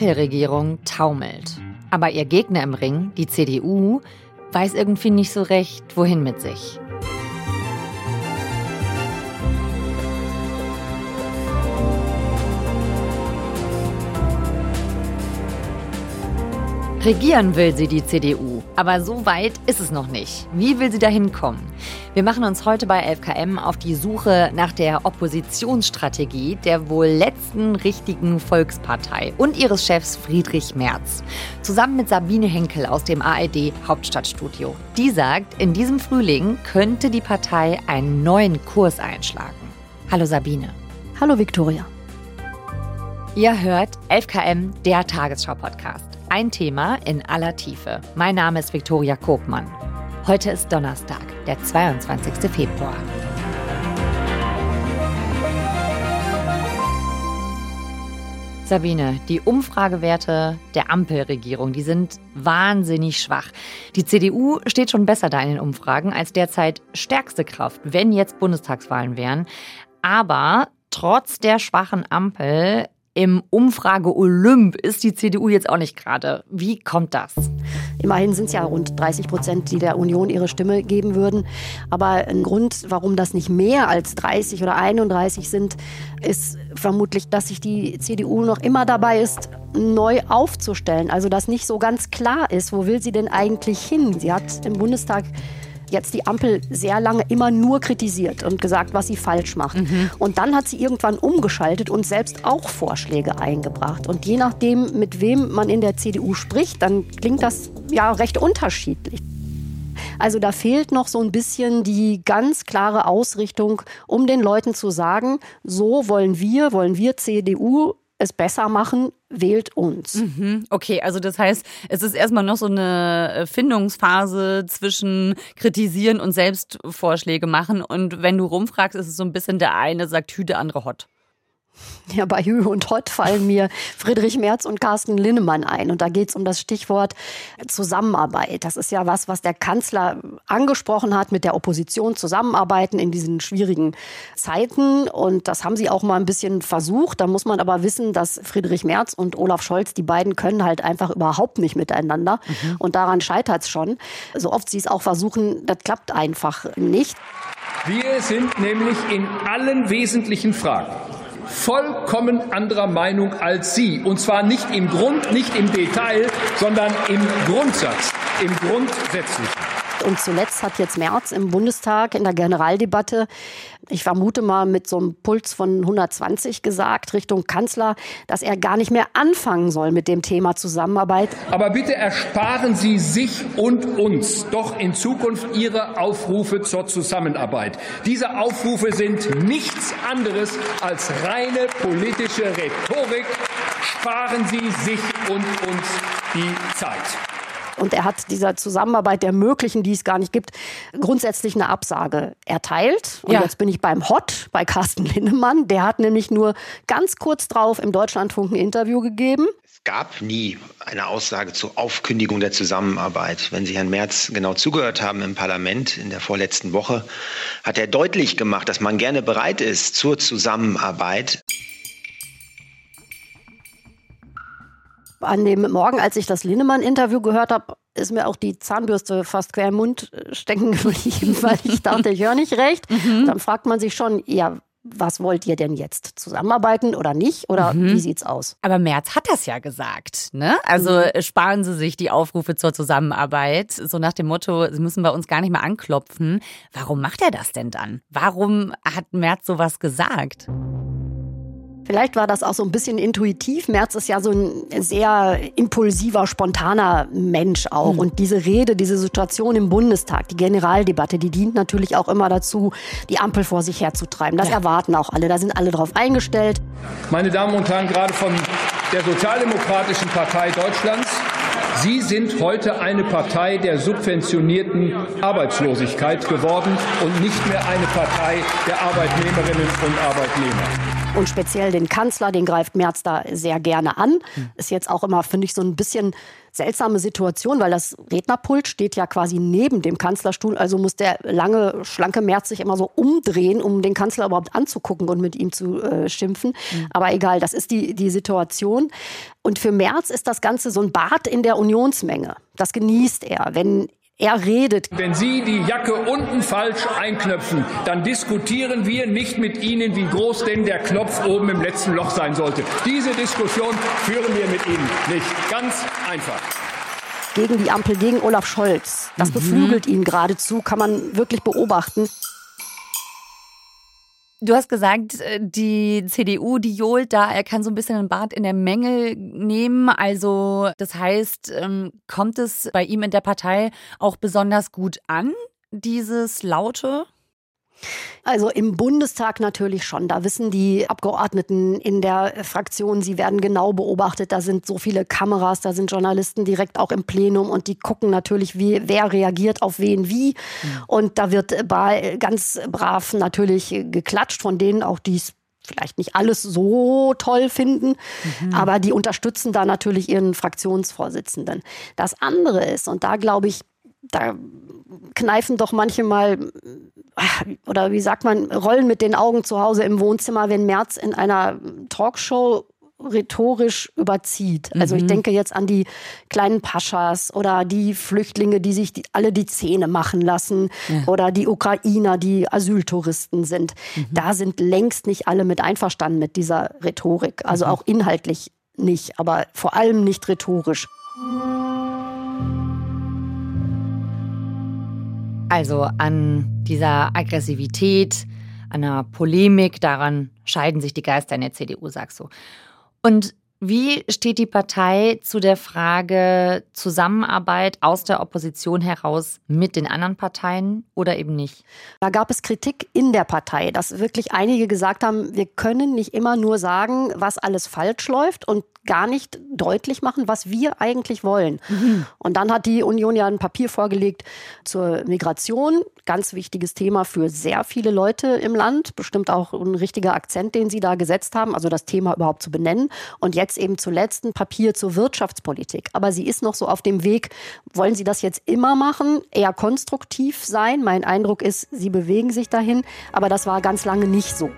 Ampelregierung taumelt. Aber ihr Gegner im Ring, die CDU, weiß irgendwie nicht so recht, wohin mit sich. Regieren will sie die CDU, aber so weit ist es noch nicht. Wie will sie dahin kommen? Wir machen uns heute bei 11KM auf die Suche nach der Oppositionsstrategie der wohl letzten richtigen Volkspartei und ihres Chefs Friedrich Merz. Zusammen mit Sabine Henkel aus dem ARD Hauptstadtstudio. Die sagt, in diesem Frühling könnte die Partei einen neuen Kurs einschlagen. Hallo Sabine. Hallo Viktoria. Ihr hört 11KM, der Tagesschau-Podcast. Ein Thema in aller Tiefe. Mein Name ist Viktoria Kobmann. Heute ist Donnerstag, der 22. Februar. Sabine, die Umfragewerte der Ampelregierung, die sind wahnsinnig schwach. Die CDU steht schon besser da in den Umfragen als derzeit stärkste Kraft, wenn jetzt Bundestagswahlen wären. Aber trotz der schwachen Ampel im Umfrage-Olymp ist die CDU jetzt auch nicht gerade. Wie kommt das? Immerhin sind es ja rund 30 Prozent, die der Union ihre Stimme geben würden. Aber ein Grund, warum das nicht mehr als 30 oder 31 sind, ist vermutlich, dass sich die CDU noch immer dabei ist, neu aufzustellen. Also dass nicht so ganz klar ist, wo will sie denn eigentlich hin? Sie hat im Bundestag jetzt die Ampel sehr lange immer nur kritisiert und gesagt, was sie falsch macht. Mhm. Und dann hat sie irgendwann umgeschaltet und selbst auch Vorschläge eingebracht. Und je nachdem, mit wem man in der CDU spricht, dann klingt das ja recht unterschiedlich. Also da fehlt noch so ein bisschen die ganz klare Ausrichtung, um den Leuten zu sagen, so wollen wir, wollen wir CDU es besser machen, wählt uns. Mhm. Okay, also das heißt, es ist erstmal noch so eine Findungsphase zwischen kritisieren und Selbstvorschläge machen. Und wenn du rumfragst, ist es so ein bisschen der eine sagt Hü, der andere Hot. Ja, bei Hü und Hott fallen mir Friedrich Merz und Carsten Linnemann ein. Und da geht es um das Stichwort Zusammenarbeit. Das ist ja was, was der Kanzler angesprochen hat, mit der Opposition zusammenarbeiten in diesen schwierigen Zeiten. Und das haben sie auch mal ein bisschen versucht. Da muss man aber wissen, dass Friedrich Merz und Olaf Scholz, die beiden können halt einfach überhaupt nicht miteinander. Mhm. Und daran scheitert es schon. So oft sie es auch versuchen, das klappt einfach nicht. Wir sind nämlich in allen wesentlichen Fragen vollkommen anderer Meinung als Sie. Und zwar nicht im Grund, nicht im Detail, sondern im Grundsatz, im Grundsätzlichen. Und zuletzt hat jetzt Merz im Bundestag in der Generaldebatte, ich vermute mal mit so einem Puls von 120 gesagt, Richtung Kanzler, dass er gar nicht mehr anfangen soll mit dem Thema Zusammenarbeit. Aber bitte ersparen Sie sich und uns doch in Zukunft Ihre Aufrufe zur Zusammenarbeit. Diese Aufrufe sind nichts anderes als reine politische Rhetorik. Sparen Sie sich und uns die Zeit. Und er hat dieser Zusammenarbeit der möglichen, die es gar nicht gibt, grundsätzlich eine Absage erteilt. Und ja. jetzt bin ich beim Hot, bei Carsten Linnemann. Der hat nämlich nur ganz kurz drauf im Deutschlandfunk ein Interview gegeben. Es gab nie eine Aussage zur Aufkündigung der Zusammenarbeit. Wenn Sie Herrn Merz genau zugehört haben im Parlament in der vorletzten Woche, hat er deutlich gemacht, dass man gerne bereit ist zur Zusammenarbeit. An dem Morgen, als ich das Linnemann-Interview gehört habe, ist mir auch die Zahnbürste fast quer im Mund äh, stecken geblieben, weil ich dachte, ich höre nicht recht. Mhm. Dann fragt man sich schon, ja, was wollt ihr denn jetzt? Zusammenarbeiten oder nicht? Oder mhm. wie sieht's aus? Aber Merz hat das ja gesagt, ne? Also mhm. sparen Sie sich die Aufrufe zur Zusammenarbeit. So nach dem Motto, Sie müssen bei uns gar nicht mehr anklopfen. Warum macht er das denn dann? Warum hat Merz sowas gesagt? Vielleicht war das auch so ein bisschen intuitiv. Merz ist ja so ein sehr impulsiver, spontaner Mensch auch. Mhm. Und diese Rede, diese Situation im Bundestag, die Generaldebatte, die dient natürlich auch immer dazu, die Ampel vor sich herzutreiben. Das ja. erwarten auch alle. Da sind alle drauf eingestellt. Meine Damen und Herren, gerade von der Sozialdemokratischen Partei Deutschlands Sie sind heute eine Partei der subventionierten Arbeitslosigkeit geworden und nicht mehr eine Partei der Arbeitnehmerinnen und Arbeitnehmer. Und speziell den Kanzler, den greift Merz da sehr gerne an. Ist jetzt auch immer, finde ich, so ein bisschen seltsame Situation, weil das Rednerpult steht ja quasi neben dem Kanzlerstuhl. Also muss der lange, schlanke Merz sich immer so umdrehen, um den Kanzler überhaupt anzugucken und mit ihm zu äh, schimpfen. Mhm. Aber egal, das ist die, die Situation. Und für Merz ist das Ganze so ein Bad in der Unionsmenge. Das genießt er. Wenn er redet. Wenn Sie die Jacke unten falsch einknöpfen, dann diskutieren wir nicht mit Ihnen, wie groß denn der Knopf oben im letzten Loch sein sollte. Diese Diskussion führen wir mit Ihnen nicht. Ganz einfach gegen die Ampel, gegen Olaf Scholz. Das mhm. beflügelt ihn geradezu, kann man wirklich beobachten. Du hast gesagt, äh, die CDU, die johlt da, er kann so ein bisschen ein Bad in der Menge nehmen. Also das heißt, ähm, kommt es bei ihm in der Partei auch besonders gut an, dieses Laute? Also im Bundestag natürlich schon. Da wissen die Abgeordneten in der Fraktion, sie werden genau beobachtet. Da sind so viele Kameras, da sind Journalisten direkt auch im Plenum und die gucken natürlich, wie, wer reagiert auf wen wie. Mhm. Und da wird ganz brav natürlich geklatscht von denen auch, die es vielleicht nicht alles so toll finden, mhm. aber die unterstützen da natürlich ihren Fraktionsvorsitzenden. Das andere ist, und da glaube ich, da kneifen doch manche mal, oder wie sagt man, rollen mit den Augen zu Hause im Wohnzimmer, wenn Merz in einer Talkshow rhetorisch überzieht. Also ich mhm. denke jetzt an die kleinen Paschas oder die Flüchtlinge, die sich die, alle die Zähne machen lassen ja. oder die Ukrainer, die Asyltouristen sind. Mhm. Da sind längst nicht alle mit einverstanden mit dieser Rhetorik. Also mhm. auch inhaltlich nicht, aber vor allem nicht rhetorisch. Also an dieser Aggressivität, an der Polemik, daran scheiden sich die Geister in der CDU, sagst du. Und wie steht die Partei zu der Frage Zusammenarbeit aus der Opposition heraus mit den anderen Parteien oder eben nicht? Da gab es Kritik in der Partei, dass wirklich einige gesagt haben, wir können nicht immer nur sagen, was alles falsch läuft und gar nicht deutlich machen, was wir eigentlich wollen. Mhm. Und dann hat die Union ja ein Papier vorgelegt zur Migration. Ganz wichtiges Thema für sehr viele Leute im Land. Bestimmt auch ein richtiger Akzent, den Sie da gesetzt haben, also das Thema überhaupt zu benennen. Und jetzt eben zuletzt ein Papier zur Wirtschaftspolitik. Aber sie ist noch so auf dem Weg. Wollen Sie das jetzt immer machen? Eher konstruktiv sein? Mein Eindruck ist, Sie bewegen sich dahin. Aber das war ganz lange nicht so.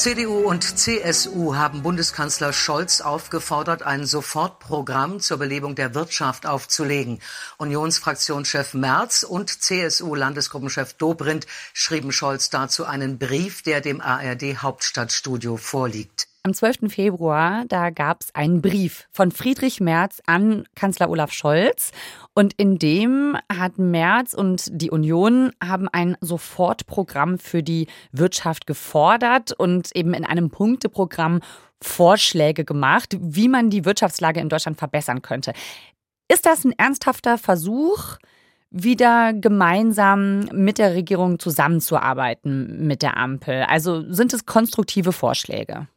CDU und CSU haben Bundeskanzler Scholz aufgefordert, ein Sofortprogramm zur Belebung der Wirtschaft aufzulegen. Unionsfraktionschef Merz und CSU-Landesgruppenchef Dobrindt schrieben Scholz dazu einen Brief, der dem ARD Hauptstadtstudio vorliegt. Am 12. Februar, da gab es einen Brief von Friedrich Merz an Kanzler Olaf Scholz. Und in dem hat Merz und die Union haben ein Sofortprogramm für die Wirtschaft gefordert und eben in einem Punkteprogramm Vorschläge gemacht, wie man die Wirtschaftslage in Deutschland verbessern könnte. Ist das ein ernsthafter Versuch? wieder gemeinsam mit der Regierung zusammenzuarbeiten mit der Ampel? Also sind es konstruktive Vorschläge?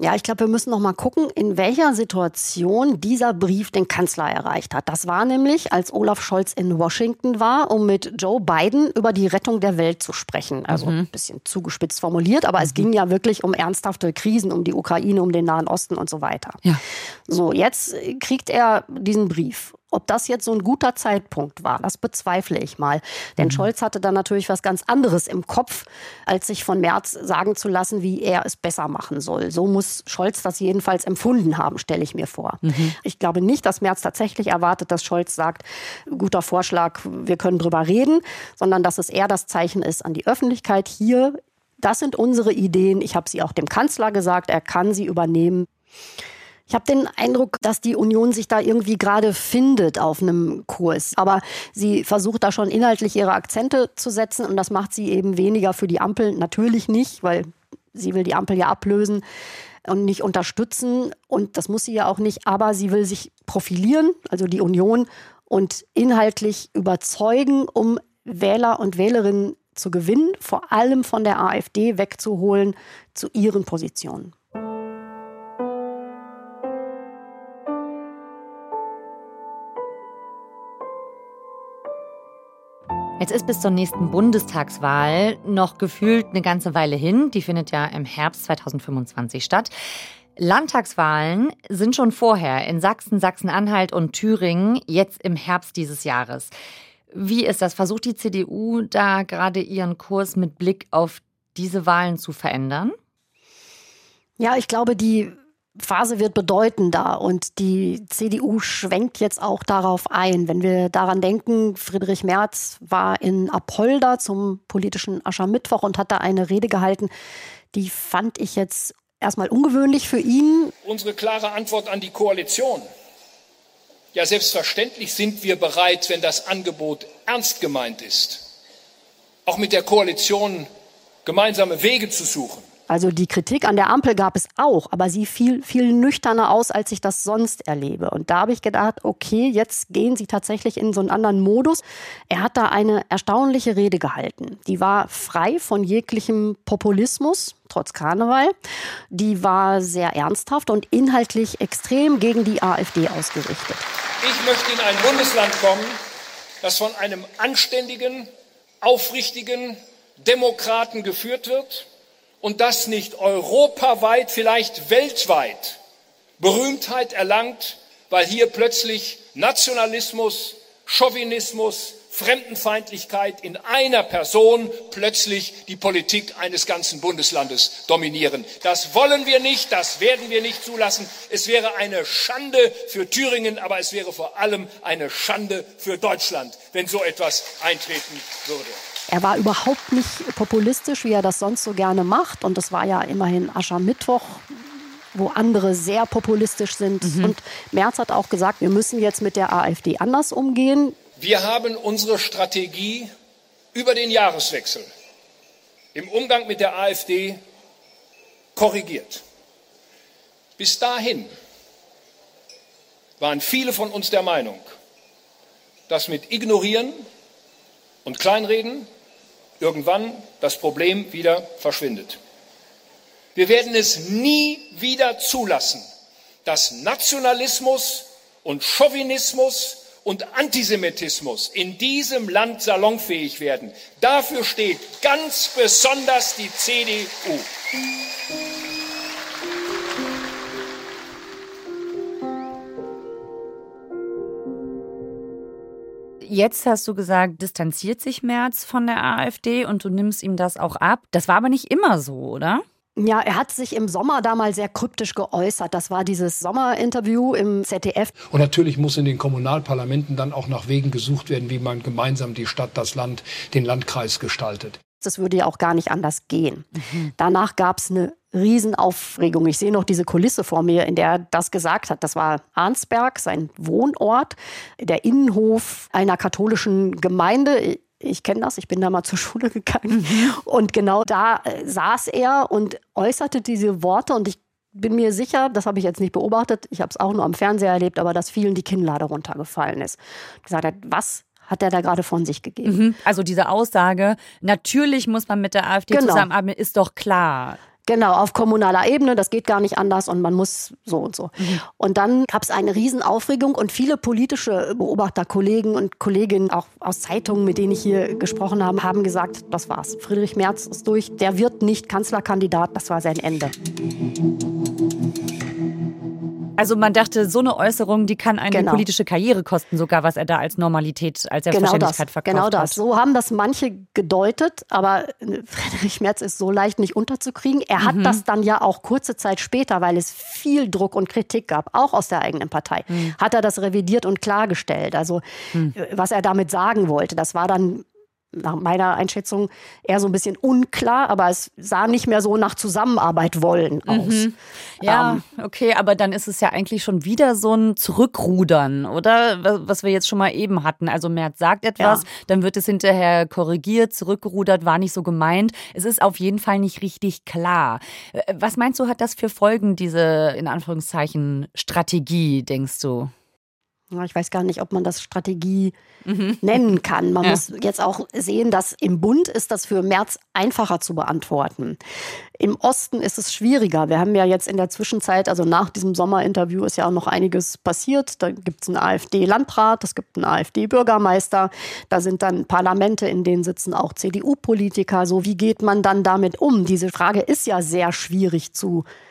Ja, ich glaube, wir müssen noch mal gucken, in welcher Situation dieser Brief den Kanzler erreicht hat. Das war nämlich, als Olaf Scholz in Washington war, um mit Joe Biden über die Rettung der Welt zu sprechen. Also mhm. ein bisschen zugespitzt formuliert, aber mhm. es ging ja wirklich um ernsthafte Krisen, um die Ukraine, um den Nahen Osten und so weiter. Ja. So, jetzt kriegt er diesen Brief ob das jetzt so ein guter Zeitpunkt war, das bezweifle ich mal. Denn mhm. Scholz hatte dann natürlich was ganz anderes im Kopf, als sich von Merz sagen zu lassen, wie er es besser machen soll. So muss Scholz das jedenfalls empfunden haben, stelle ich mir vor. Mhm. Ich glaube nicht, dass Merz tatsächlich erwartet, dass Scholz sagt, guter Vorschlag, wir können drüber reden, sondern dass es eher das Zeichen ist an die Öffentlichkeit hier. Das sind unsere Ideen. Ich habe sie auch dem Kanzler gesagt, er kann sie übernehmen. Ich habe den Eindruck, dass die Union sich da irgendwie gerade findet auf einem Kurs. Aber sie versucht da schon inhaltlich ihre Akzente zu setzen und das macht sie eben weniger für die Ampel. Natürlich nicht, weil sie will die Ampel ja ablösen und nicht unterstützen. Und das muss sie ja auch nicht. Aber sie will sich profilieren, also die Union, und inhaltlich überzeugen, um Wähler und Wählerinnen zu gewinnen, vor allem von der AfD wegzuholen zu ihren Positionen. Jetzt ist bis zur nächsten Bundestagswahl noch gefühlt eine ganze Weile hin. Die findet ja im Herbst 2025 statt. Landtagswahlen sind schon vorher in Sachsen, Sachsen-Anhalt und Thüringen, jetzt im Herbst dieses Jahres. Wie ist das? Versucht die CDU da gerade ihren Kurs mit Blick auf diese Wahlen zu verändern? Ja, ich glaube, die Phase wird bedeutender und die CDU schwenkt jetzt auch darauf ein. Wenn wir daran denken, Friedrich Merz war in Apolda zum politischen Aschermittwoch und hat da eine Rede gehalten, die fand ich jetzt erstmal ungewöhnlich für ihn. Unsere klare Antwort an die Koalition. Ja, selbstverständlich sind wir bereit, wenn das Angebot ernst gemeint ist, auch mit der Koalition gemeinsame Wege zu suchen. Also die Kritik an der Ampel gab es auch, aber sie fiel viel nüchterner aus, als ich das sonst erlebe. Und da habe ich gedacht, okay, jetzt gehen sie tatsächlich in so einen anderen Modus. Er hat da eine erstaunliche Rede gehalten. Die war frei von jeglichem Populismus, trotz Karneval. Die war sehr ernsthaft und inhaltlich extrem gegen die AfD ausgerichtet. Ich möchte in ein Bundesland kommen, das von einem anständigen, aufrichtigen Demokraten geführt wird und das nicht europaweit, vielleicht weltweit Berühmtheit erlangt, weil hier plötzlich Nationalismus, Chauvinismus, Fremdenfeindlichkeit in einer Person plötzlich die Politik eines ganzen Bundeslandes dominieren. Das wollen wir nicht, das werden wir nicht zulassen. Es wäre eine Schande für Thüringen, aber es wäre vor allem eine Schande für Deutschland, wenn so etwas eintreten würde. Er war überhaupt nicht populistisch, wie er das sonst so gerne macht. Und das war ja immerhin Aschermittwoch, wo andere sehr populistisch sind. Mhm. Und Merz hat auch gesagt, wir müssen jetzt mit der AfD anders umgehen. Wir haben unsere Strategie über den Jahreswechsel im Umgang mit der AfD korrigiert. Bis dahin waren viele von uns der Meinung, dass mit Ignorieren und Kleinreden irgendwann das Problem wieder verschwindet. Wir werden es nie wieder zulassen, dass Nationalismus und Chauvinismus und Antisemitismus in diesem Land salonfähig werden. Dafür steht ganz besonders die CDU. Jetzt hast du gesagt, distanziert sich Merz von der AfD und du nimmst ihm das auch ab. Das war aber nicht immer so, oder? Ja, er hat sich im Sommer da mal sehr kryptisch geäußert. Das war dieses Sommerinterview im ZDF. Und natürlich muss in den Kommunalparlamenten dann auch nach Wegen gesucht werden, wie man gemeinsam die Stadt, das Land, den Landkreis gestaltet. Das würde ja auch gar nicht anders gehen. Mhm. Danach gab es eine Riesenaufregung. Ich sehe noch diese Kulisse vor mir, in der er das gesagt hat. Das war Arnsberg, sein Wohnort, der Innenhof einer katholischen Gemeinde. Ich kenne das, ich bin da mal zur Schule gegangen. Mhm. Und genau da äh, saß er und äußerte diese Worte. Und ich bin mir sicher, das habe ich jetzt nicht beobachtet, ich habe es auch nur am Fernseher erlebt, aber dass vielen die Kinnlade runtergefallen ist. Gesagt hat, was hat er da gerade von sich gegeben. Mhm. Also diese Aussage, natürlich muss man mit der AfD genau. zusammenarbeiten, ist doch klar. Genau, auf kommunaler Ebene, das geht gar nicht anders und man muss so und so. Mhm. Und dann gab es eine Riesenaufregung und viele politische Beobachter, Kollegen und Kolleginnen, auch aus Zeitungen, mit denen ich hier gesprochen habe, haben gesagt, das war's. Friedrich Merz ist durch, der wird nicht Kanzlerkandidat, das war sein Ende. Also man dachte, so eine Äußerung, die kann eine genau. politische Karriere kosten, sogar was er da als Normalität, als Selbstverständlichkeit genau verkauft Genau das. Hat. So haben das manche gedeutet, aber Friedrich Merz ist so leicht nicht unterzukriegen. Er hat mhm. das dann ja auch kurze Zeit später, weil es viel Druck und Kritik gab, auch aus der eigenen Partei, mhm. hat er das revidiert und klargestellt. Also mhm. was er damit sagen wollte, das war dann nach meiner Einschätzung eher so ein bisschen unklar, aber es sah nicht mehr so nach Zusammenarbeit wollen aus. Mhm. Ja, ähm, okay, aber dann ist es ja eigentlich schon wieder so ein Zurückrudern, oder? Was wir jetzt schon mal eben hatten. Also Merz sagt etwas, ja. dann wird es hinterher korrigiert, zurückgerudert, war nicht so gemeint. Es ist auf jeden Fall nicht richtig klar. Äh, was meinst du, hat das für Folgen, diese in Anführungszeichen Strategie, denkst du? Ich weiß gar nicht, ob man das Strategie mhm. nennen kann. Man ja. muss jetzt auch sehen, dass im Bund ist das für März einfacher zu beantworten. Im Osten ist es schwieriger. Wir haben ja jetzt in der Zwischenzeit, also nach diesem Sommerinterview ist ja auch noch einiges passiert. Da gibt es einen AfD-Landrat, es gibt einen AfD-Bürgermeister, da sind dann Parlamente, in denen sitzen auch CDU-Politiker. So, wie geht man dann damit um? Diese Frage ist ja sehr schwierig zu beantworten.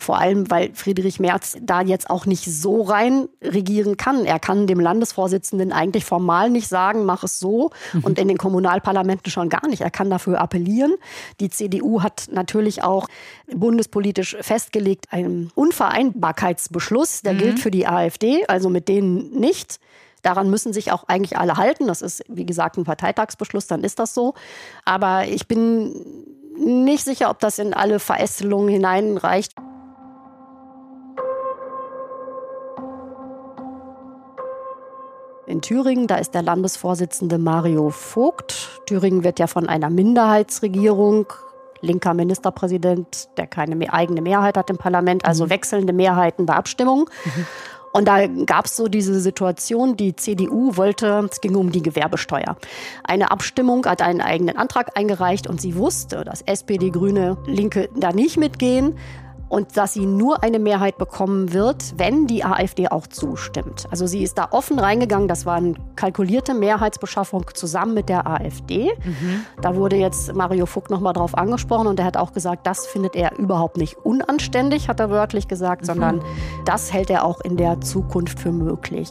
Vor allem, weil Friedrich Merz da jetzt auch nicht so rein regieren kann. Er kann dem Landesvorsitzenden eigentlich formal nicht sagen, mach es so mhm. und in den Kommunalparlamenten schon gar nicht. Er kann dafür appellieren. Die CDU hat natürlich auch bundespolitisch festgelegt einen Unvereinbarkeitsbeschluss, der mhm. gilt für die AfD, also mit denen nicht. Daran müssen sich auch eigentlich alle halten. Das ist, wie gesagt, ein Parteitagsbeschluss, dann ist das so. Aber ich bin nicht sicher, ob das in alle Verästelungen hineinreicht. in Thüringen. Da ist der Landesvorsitzende Mario Vogt. Thüringen wird ja von einer Minderheitsregierung, linker Ministerpräsident, der keine eigene Mehrheit hat im Parlament, also mhm. wechselnde Mehrheiten bei Abstimmungen. Mhm. Und da gab es so diese Situation, die CDU wollte, es ging um die Gewerbesteuer. Eine Abstimmung hat einen eigenen Antrag eingereicht und sie wusste, dass SPD, Grüne, Linke da nicht mitgehen und dass sie nur eine Mehrheit bekommen wird, wenn die AfD auch zustimmt. Also sie ist da offen reingegangen. Das war eine kalkulierte Mehrheitsbeschaffung zusammen mit der AfD. Mhm. Da wurde jetzt Mario Fuck nochmal drauf angesprochen und er hat auch gesagt, das findet er überhaupt nicht unanständig, hat er wörtlich gesagt, mhm. sondern das hält er auch in der Zukunft für möglich.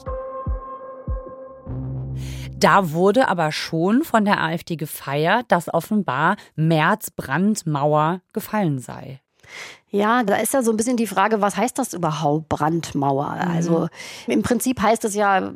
Da wurde aber schon von der AfD gefeiert, dass offenbar Merz Brandmauer gefallen sei. Ja, da ist ja so ein bisschen die Frage, was heißt das überhaupt, Brandmauer? Mhm. Also im Prinzip heißt es ja,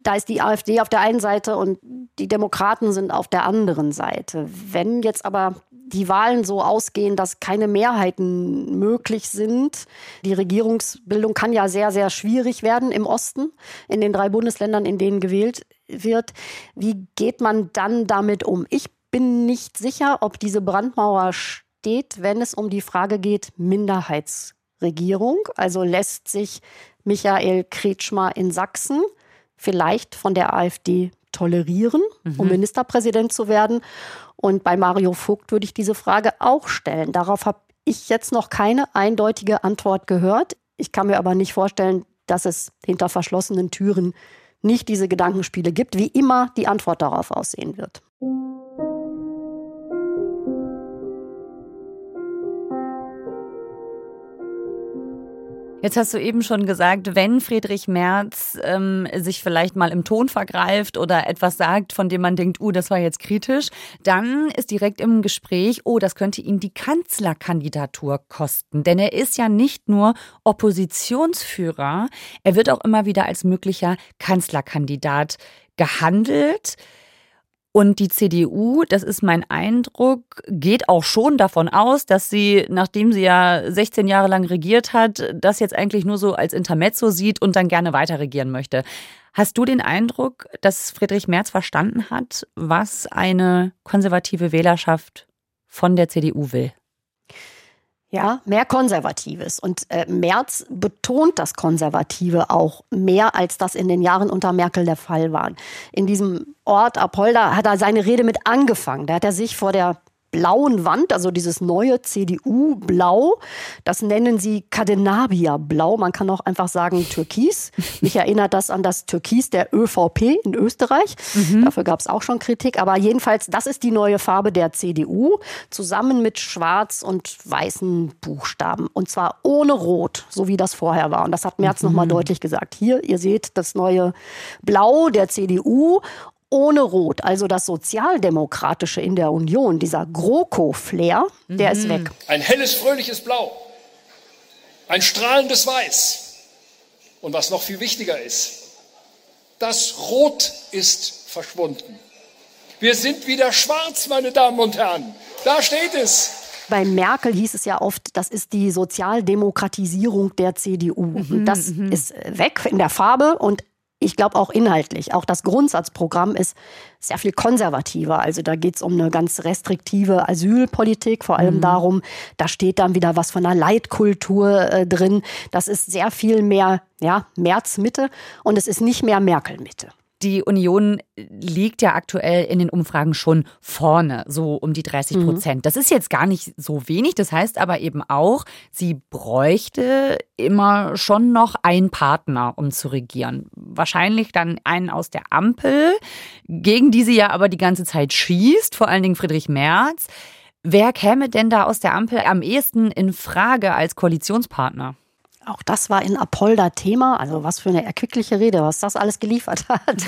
da ist die AfD auf der einen Seite und die Demokraten sind auf der anderen Seite. Wenn jetzt aber die Wahlen so ausgehen, dass keine Mehrheiten möglich sind. Die Regierungsbildung kann ja sehr, sehr schwierig werden im Osten, in den drei Bundesländern, in denen gewählt wird. Wie geht man dann damit um? Ich bin nicht sicher, ob diese Brandmauer steht, wenn es um die Frage geht, Minderheitsregierung. Also lässt sich Michael Kretschmer in Sachsen vielleicht von der AfD tolerieren, mhm. um Ministerpräsident zu werden. Und bei Mario Vogt würde ich diese Frage auch stellen. Darauf habe ich jetzt noch keine eindeutige Antwort gehört. Ich kann mir aber nicht vorstellen, dass es hinter verschlossenen Türen nicht diese Gedankenspiele gibt, wie immer die Antwort darauf aussehen wird. Jetzt hast du eben schon gesagt, wenn Friedrich Merz ähm, sich vielleicht mal im Ton vergreift oder etwas sagt, von dem man denkt, uh, das war jetzt kritisch, dann ist direkt im Gespräch, oh, das könnte ihm die Kanzlerkandidatur kosten. Denn er ist ja nicht nur Oppositionsführer, er wird auch immer wieder als möglicher Kanzlerkandidat gehandelt. Und die CDU, das ist mein Eindruck, geht auch schon davon aus, dass sie, nachdem sie ja 16 Jahre lang regiert hat, das jetzt eigentlich nur so als Intermezzo sieht und dann gerne weiter regieren möchte. Hast du den Eindruck, dass Friedrich Merz verstanden hat, was eine konservative Wählerschaft von der CDU will? Ja, mehr Konservatives. Und äh, Merz betont das Konservative auch mehr, als das in den Jahren unter Merkel der Fall war. In diesem Ort Apolda hat er seine Rede mit angefangen. Da hat er sich vor der blauen Wand, also dieses neue CDU-Blau. Das nennen sie Cadenabia-Blau. Man kann auch einfach sagen Türkis. Mich erinnert das an das Türkis der ÖVP in Österreich. Mhm. Dafür gab es auch schon Kritik. Aber jedenfalls, das ist die neue Farbe der CDU, zusammen mit schwarz und weißen Buchstaben. Und zwar ohne Rot, so wie das vorher war. Und das hat Merz mhm. nochmal deutlich gesagt. Hier, ihr seht das neue Blau der CDU ohne Rot, also das Sozialdemokratische in der Union, dieser GroKo-Flair, der mhm. ist weg. Ein helles, fröhliches Blau, ein strahlendes Weiß und was noch viel wichtiger ist, das Rot ist verschwunden. Wir sind wieder schwarz, meine Damen und Herren. Da steht es. Bei Merkel hieß es ja oft, das ist die Sozialdemokratisierung der CDU. Mhm, das mhm. ist weg in der Farbe und ich glaube auch inhaltlich. Auch das Grundsatzprogramm ist sehr viel konservativer. Also da geht es um eine ganz restriktive Asylpolitik, vor allem mhm. darum, da steht dann wieder was von einer Leitkultur äh, drin. Das ist sehr viel mehr ja, März-Mitte und es ist nicht mehr Merkel-Mitte. Die Union liegt ja aktuell in den Umfragen schon vorne, so um die 30 Prozent. Mhm. Das ist jetzt gar nicht so wenig. Das heißt aber eben auch, sie bräuchte immer schon noch einen Partner, um zu regieren. Wahrscheinlich dann einen aus der Ampel, gegen die sie ja aber die ganze Zeit schießt, vor allen Dingen Friedrich Merz. Wer käme denn da aus der Ampel am ehesten in Frage als Koalitionspartner? Auch das war in Apolda Thema. Also was für eine erquickliche Rede, was das alles geliefert hat.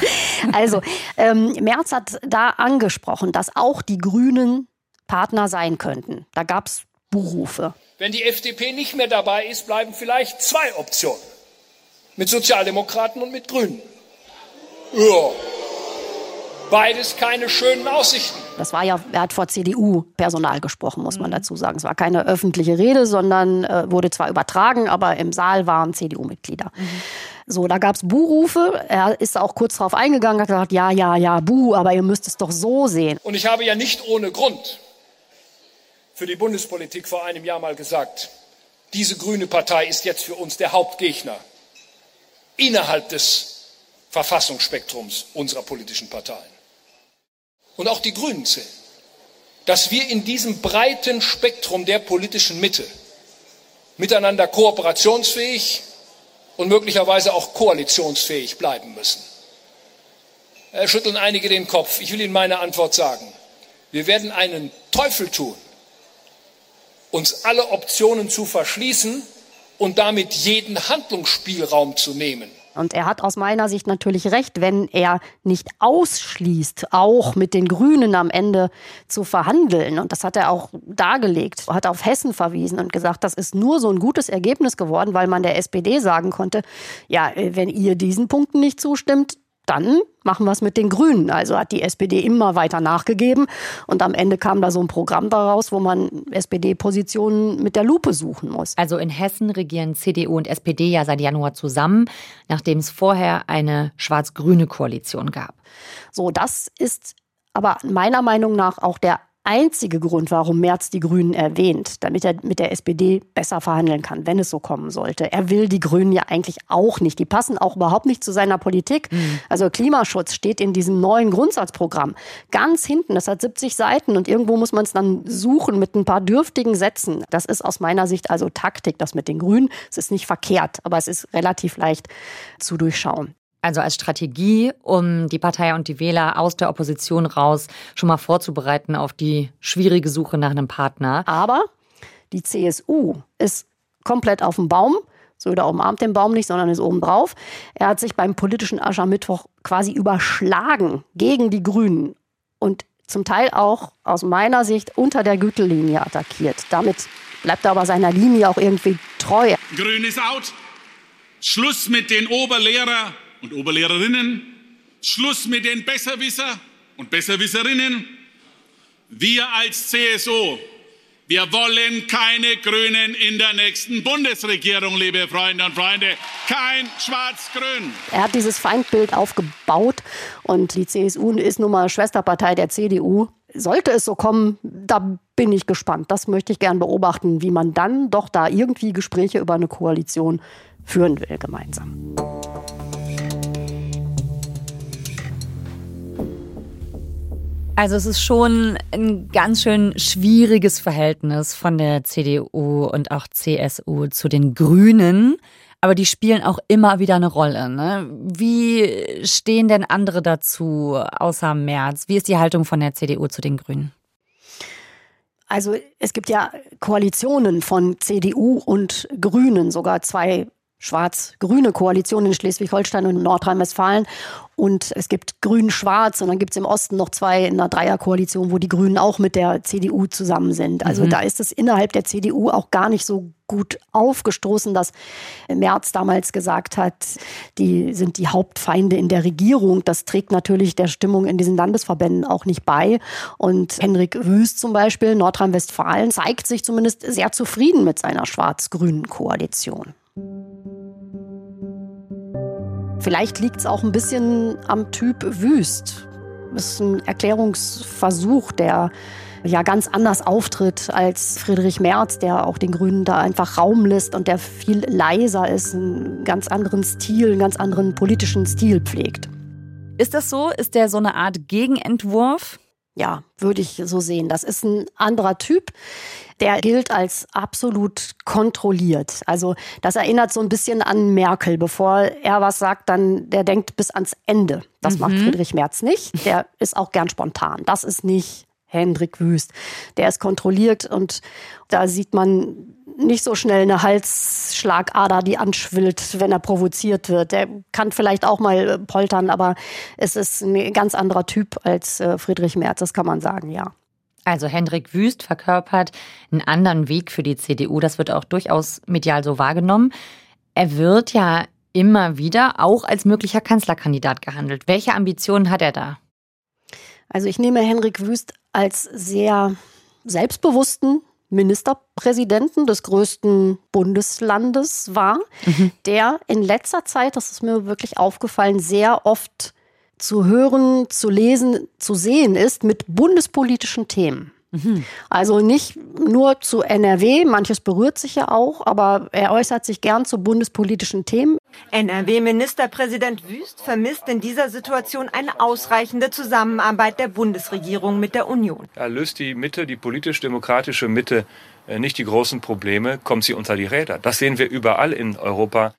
Also ähm, Merz hat da angesprochen, dass auch die Grünen Partner sein könnten. Da gab es Buchrufe. Wenn die FDP nicht mehr dabei ist, bleiben vielleicht zwei Optionen. Mit Sozialdemokraten und mit Grünen. Ja. Beides keine schönen Aussichten. Das war ja, er hat vor CDU-Personal gesprochen, muss man mhm. dazu sagen. Es war keine öffentliche Rede, sondern äh, wurde zwar übertragen, aber im Saal waren CDU-Mitglieder. Mhm. So, da gab es Buhrufe. Er ist auch kurz darauf eingegangen, hat gesagt, ja, ja, ja, Buh, aber ihr müsst es doch so sehen. Und ich habe ja nicht ohne Grund für die Bundespolitik vor einem Jahr mal gesagt, diese grüne Partei ist jetzt für uns der Hauptgegner innerhalb des Verfassungsspektrums unserer politischen Parteien und auch die Grünen zählen, dass wir in diesem breiten Spektrum der politischen Mitte miteinander kooperationsfähig und möglicherweise auch koalitionsfähig bleiben müssen. Äh, schütteln einige den Kopf. Ich will Ihnen meine Antwort sagen. Wir werden einen Teufel tun, uns alle Optionen zu verschließen und damit jeden Handlungsspielraum zu nehmen. Und er hat aus meiner Sicht natürlich recht, wenn er nicht ausschließt, auch mit den Grünen am Ende zu verhandeln. Und das hat er auch dargelegt, hat auf Hessen verwiesen und gesagt, das ist nur so ein gutes Ergebnis geworden, weil man der SPD sagen konnte, ja, wenn ihr diesen Punkten nicht zustimmt, dann machen wir es mit den Grünen. Also hat die SPD immer weiter nachgegeben und am Ende kam da so ein Programm daraus, wo man SPD-Positionen mit der Lupe suchen muss. Also in Hessen regieren CDU und SPD ja seit Januar zusammen, nachdem es vorher eine schwarz-grüne Koalition gab. So, das ist aber meiner Meinung nach auch der einzige Grund, warum Merz die Grünen erwähnt, damit er mit der SPD besser verhandeln kann, wenn es so kommen sollte. Er will die Grünen ja eigentlich auch nicht. Die passen auch überhaupt nicht zu seiner Politik. Mhm. Also Klimaschutz steht in diesem neuen Grundsatzprogramm ganz hinten. Das hat 70 Seiten und irgendwo muss man es dann suchen mit ein paar dürftigen Sätzen. Das ist aus meiner Sicht also Taktik, das mit den Grünen. Es ist nicht verkehrt, aber es ist relativ leicht zu durchschauen also als Strategie, um die Partei und die Wähler aus der Opposition raus schon mal vorzubereiten auf die schwierige Suche nach einem Partner. Aber die CSU ist komplett auf dem Baum. Söder umarmt den Baum nicht, sondern ist oben drauf. Er hat sich beim politischen Aschermittwoch quasi überschlagen gegen die Grünen und zum Teil auch aus meiner Sicht unter der Gürtellinie attackiert. Damit bleibt er aber seiner Linie auch irgendwie treu. Grün ist out. Schluss mit den Oberlehrer und Oberlehrerinnen, Schluss mit den Besserwisser und Besserwisserinnen. Wir als CSU, wir wollen keine Grünen in der nächsten Bundesregierung, liebe Freunde und Freunde. Kein Schwarz-Grün. Er hat dieses Feindbild aufgebaut und die CSU ist nun mal Schwesterpartei der CDU. Sollte es so kommen, da bin ich gespannt. Das möchte ich gern beobachten, wie man dann doch da irgendwie Gespräche über eine Koalition führen will gemeinsam. Also es ist schon ein ganz schön schwieriges Verhältnis von der CDU und auch CSU zu den Grünen. Aber die spielen auch immer wieder eine Rolle. Ne? Wie stehen denn andere dazu, außer Merz? Wie ist die Haltung von der CDU zu den Grünen? Also es gibt ja Koalitionen von CDU und Grünen, sogar zwei schwarz-grüne Koalition in Schleswig-Holstein und Nordrhein-Westfalen. Und es gibt Grün-Schwarz und dann gibt es im Osten noch zwei in einer Dreierkoalition, wo die Grünen auch mit der CDU zusammen sind. Also mhm. da ist es innerhalb der CDU auch gar nicht so gut aufgestoßen, dass Merz damals gesagt hat, die sind die Hauptfeinde in der Regierung. Das trägt natürlich der Stimmung in diesen Landesverbänden auch nicht bei. Und Henrik Wüst zum Beispiel, Nordrhein-Westfalen, zeigt sich zumindest sehr zufrieden mit seiner schwarz-grünen Koalition. Vielleicht liegt es auch ein bisschen am Typ Wüst. Das ist ein Erklärungsversuch, der ja ganz anders auftritt als Friedrich Merz, der auch den Grünen da einfach Raum lässt und der viel leiser ist, einen ganz anderen Stil, einen ganz anderen politischen Stil pflegt. Ist das so? Ist der so eine Art Gegenentwurf? Ja, würde ich so sehen. Das ist ein anderer Typ der gilt als absolut kontrolliert. Also das erinnert so ein bisschen an Merkel. Bevor er was sagt, dann der denkt bis ans Ende. Das mhm. macht Friedrich Merz nicht. Der ist auch gern spontan. Das ist nicht Hendrik Wüst. Der ist kontrolliert und da sieht man nicht so schnell eine Halsschlagader, die anschwillt, wenn er provoziert wird. Der kann vielleicht auch mal poltern, aber es ist ein ganz anderer Typ als äh, Friedrich Merz, das kann man sagen, ja. Also Hendrik Wüst verkörpert einen anderen Weg für die CDU. Das wird auch durchaus medial so wahrgenommen. Er wird ja immer wieder auch als möglicher Kanzlerkandidat gehandelt. Welche Ambitionen hat er da? Also ich nehme Henrik Wüst als sehr selbstbewussten Ministerpräsidenten des größten Bundeslandes wahr, mhm. der in letzter Zeit, das ist mir wirklich aufgefallen, sehr oft zu hören, zu lesen, zu sehen ist mit bundespolitischen Themen. Mhm. Also nicht nur zu NRW, manches berührt sich ja auch, aber er äußert sich gern zu bundespolitischen Themen. NRW-Ministerpräsident Wüst vermisst in dieser Situation eine ausreichende Zusammenarbeit der Bundesregierung mit der Union. Er löst die Mitte, die politisch-demokratische Mitte, äh, nicht die großen Probleme, kommt sie unter die Räder. Das sehen wir überall in Europa.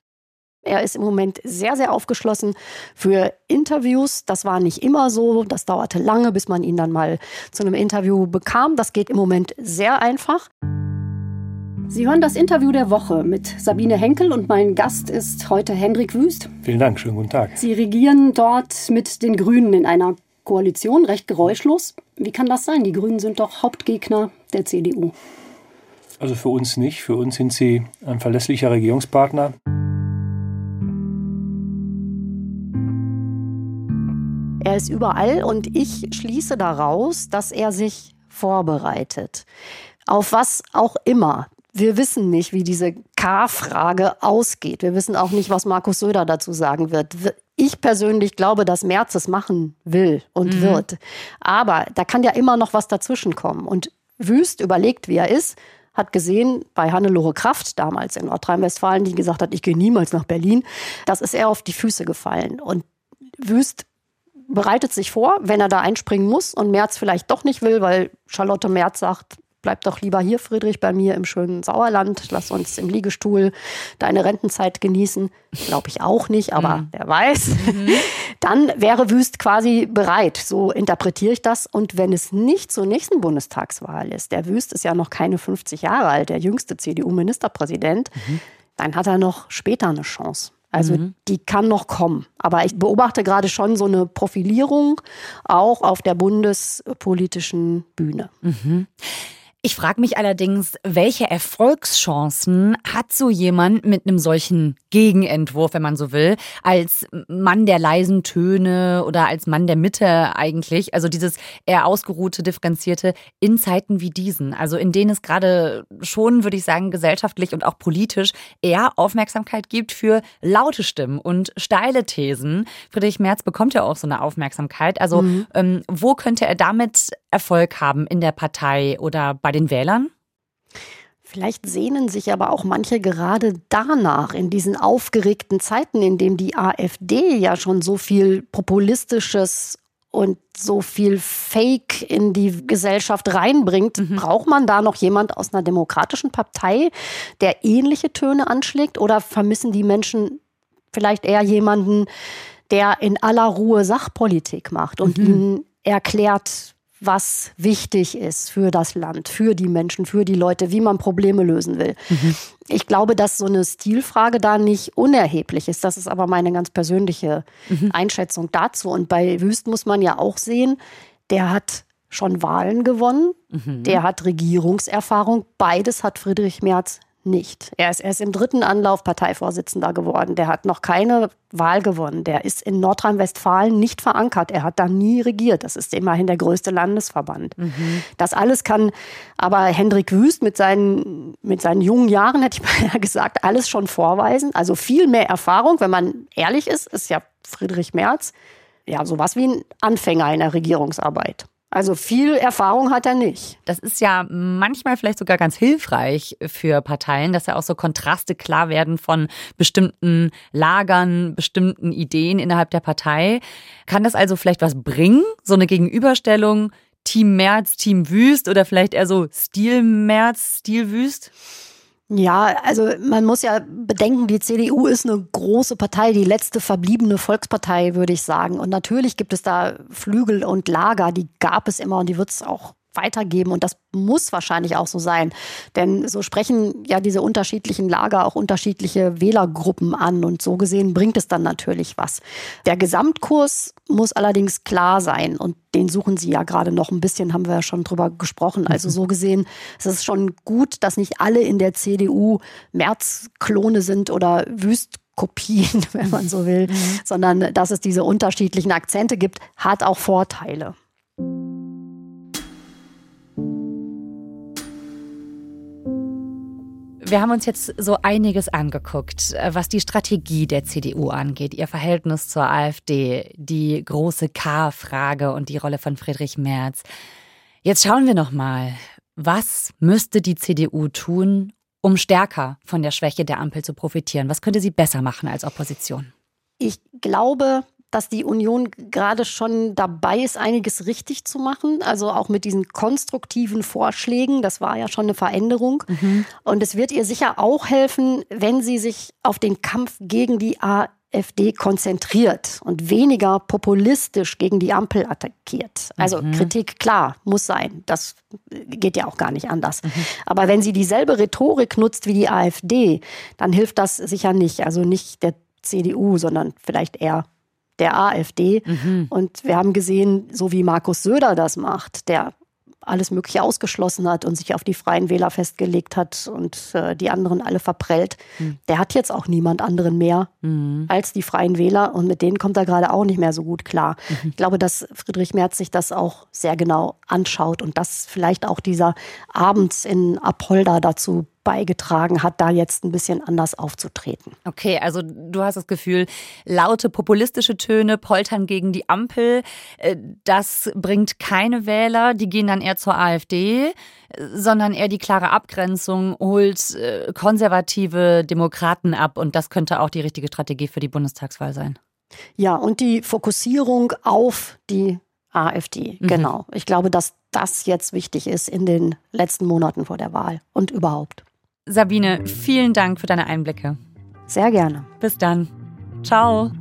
Er ist im Moment sehr, sehr aufgeschlossen für Interviews. Das war nicht immer so. Das dauerte lange, bis man ihn dann mal zu einem Interview bekam. Das geht im Moment sehr einfach. Sie hören das Interview der Woche mit Sabine Henkel und mein Gast ist heute Hendrik Wüst. Vielen Dank, schönen guten Tag. Sie regieren dort mit den Grünen in einer Koalition, recht geräuschlos. Wie kann das sein? Die Grünen sind doch Hauptgegner der CDU. Also für uns nicht. Für uns sind sie ein verlässlicher Regierungspartner. Er ist überall und ich schließe daraus, dass er sich vorbereitet. Auf was auch immer. Wir wissen nicht, wie diese K-Frage ausgeht. Wir wissen auch nicht, was Markus Söder dazu sagen wird. Ich persönlich glaube, dass Merz es machen will und mhm. wird. Aber da kann ja immer noch was dazwischen kommen. Und Wüst überlegt, wie er ist, hat gesehen bei Hannelore Kraft damals in Nordrhein-Westfalen, die gesagt hat, ich gehe niemals nach Berlin. Das ist er auf die Füße gefallen. Und Wüst bereitet sich vor, wenn er da einspringen muss und Merz vielleicht doch nicht will, weil Charlotte Merz sagt, bleib doch lieber hier, Friedrich, bei mir im schönen Sauerland. Lass uns im Liegestuhl deine Rentenzeit genießen. Glaube ich auch nicht, aber mhm. wer weiß. Mhm. Dann wäre Wüst quasi bereit. So interpretiere ich das. Und wenn es nicht zur nächsten Bundestagswahl ist, der Wüst ist ja noch keine 50 Jahre alt, der jüngste CDU-Ministerpräsident, mhm. dann hat er noch später eine Chance. Also mhm. die kann noch kommen. Aber ich beobachte gerade schon so eine Profilierung auch auf der bundespolitischen Bühne. Mhm. Ich frage mich allerdings, welche Erfolgschancen hat so jemand mit einem solchen Gegenentwurf, wenn man so will, als Mann der leisen Töne oder als Mann der Mitte eigentlich? Also dieses eher ausgeruhte, differenzierte in Zeiten wie diesen, also in denen es gerade schon, würde ich sagen, gesellschaftlich und auch politisch eher Aufmerksamkeit gibt für laute Stimmen und steile Thesen. Friedrich Merz bekommt ja auch so eine Aufmerksamkeit. Also mhm. ähm, wo könnte er damit Erfolg haben in der Partei oder bei den Wählern? Vielleicht sehnen sich aber auch manche gerade danach, in diesen aufgeregten Zeiten, in denen die AfD ja schon so viel populistisches und so viel Fake in die Gesellschaft reinbringt, mhm. braucht man da noch jemand aus einer demokratischen Partei, der ähnliche Töne anschlägt? Oder vermissen die Menschen vielleicht eher jemanden, der in aller Ruhe Sachpolitik macht und mhm. ihnen erklärt, was wichtig ist für das Land, für die Menschen, für die Leute, wie man Probleme lösen will. Mhm. Ich glaube, dass so eine Stilfrage da nicht unerheblich ist. Das ist aber meine ganz persönliche mhm. Einschätzung dazu. Und bei Wüst muss man ja auch sehen, der hat schon Wahlen gewonnen, mhm. der hat Regierungserfahrung. Beides hat Friedrich Merz nicht. Er ist erst im dritten Anlauf Parteivorsitzender geworden. Der hat noch keine Wahl gewonnen. Der ist in Nordrhein-Westfalen nicht verankert. Er hat da nie regiert. Das ist immerhin der größte Landesverband. Mhm. Das alles kann aber Hendrik Wüst mit seinen, mit seinen jungen Jahren, hätte ich mal gesagt, alles schon vorweisen. Also viel mehr Erfahrung, wenn man ehrlich ist, ist ja Friedrich Merz ja sowas wie ein Anfänger in der Regierungsarbeit. Also viel Erfahrung hat er nicht. Das ist ja manchmal vielleicht sogar ganz hilfreich für Parteien, dass ja auch so Kontraste klar werden von bestimmten Lagern, bestimmten Ideen innerhalb der Partei. Kann das also vielleicht was bringen, so eine Gegenüberstellung Team Merz, Team Wüst oder vielleicht eher so Stil Merz, Stil Wüst? Ja, also man muss ja bedenken, die CDU ist eine große Partei, die letzte verbliebene Volkspartei, würde ich sagen. Und natürlich gibt es da Flügel und Lager, die gab es immer und die wird es auch weitergeben. Und das muss wahrscheinlich auch so sein. Denn so sprechen ja diese unterschiedlichen Lager auch unterschiedliche Wählergruppen an. Und so gesehen bringt es dann natürlich was. Der Gesamtkurs muss allerdings klar sein. Und den suchen sie ja gerade noch ein bisschen, haben wir ja schon drüber gesprochen. Also so gesehen es ist es schon gut, dass nicht alle in der CDU Märzklone sind oder Wüstkopien, wenn man so will, mhm. sondern dass es diese unterschiedlichen Akzente gibt, hat auch Vorteile. Wir haben uns jetzt so einiges angeguckt, äh, was die Strategie der CDU angeht, ihr Verhältnis zur AfD, die große K-Frage und die Rolle von Friedrich Merz. Jetzt schauen wir noch mal, was müsste die CDU tun, um stärker von der Schwäche der Ampel zu profitieren? Was könnte sie besser machen als Opposition? Ich glaube, dass die Union gerade schon dabei ist, einiges richtig zu machen. Also auch mit diesen konstruktiven Vorschlägen. Das war ja schon eine Veränderung. Mhm. Und es wird ihr sicher auch helfen, wenn sie sich auf den Kampf gegen die AfD konzentriert und weniger populistisch gegen die Ampel attackiert. Also mhm. Kritik, klar, muss sein. Das geht ja auch gar nicht anders. Mhm. Aber wenn sie dieselbe Rhetorik nutzt wie die AfD, dann hilft das sicher nicht. Also nicht der CDU, sondern vielleicht eher der AfD. Mhm. Und wir haben gesehen, so wie Markus Söder das macht, der alles Mögliche ausgeschlossen hat und sich auf die Freien Wähler festgelegt hat und äh, die anderen alle verprellt. Mhm. Der hat jetzt auch niemand anderen mehr mhm. als die Freien Wähler und mit denen kommt er gerade auch nicht mehr so gut klar. Mhm. Ich glaube, dass Friedrich Merz sich das auch sehr genau anschaut und dass vielleicht auch dieser Abend in Apolda dazu beigetragen hat, da jetzt ein bisschen anders aufzutreten. Okay, also du hast das Gefühl, laute populistische Töne poltern gegen die Ampel, äh, das bringt keine Wähler, die gehen dann eher zur AfD, sondern eher die klare Abgrenzung holt äh, konservative Demokraten ab und das könnte auch die richtige Strategie für die Bundestagswahl sein. Ja, und die Fokussierung auf die AfD, mhm. genau. Ich glaube, dass das jetzt wichtig ist in den letzten Monaten vor der Wahl und überhaupt. Sabine, vielen Dank für deine Einblicke. Sehr gerne. Bis dann. Ciao.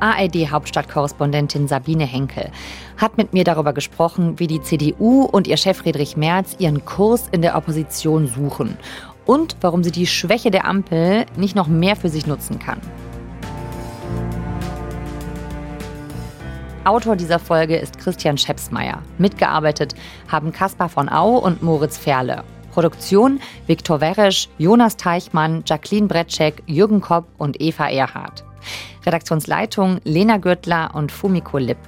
ARD-Hauptstadtkorrespondentin Sabine Henkel hat mit mir darüber gesprochen, wie die CDU und ihr Chef Friedrich Merz ihren Kurs in der Opposition suchen und warum sie die Schwäche der Ampel nicht noch mehr für sich nutzen kann. Autor dieser Folge ist Christian Schepsmeier. Mitgearbeitet haben Caspar von Au und Moritz Ferle. Produktion Viktor Weresch, Jonas Teichmann, Jacqueline Bretschek, Jürgen Kopp und Eva Erhardt. Redaktionsleitung Lena Gürtler und Fumiko Lipp.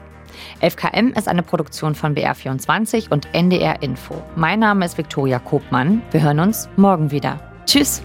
11KM ist eine Produktion von BR24 und NDR Info. Mein Name ist Viktoria Kopmann. Wir hören uns morgen wieder. Tschüss!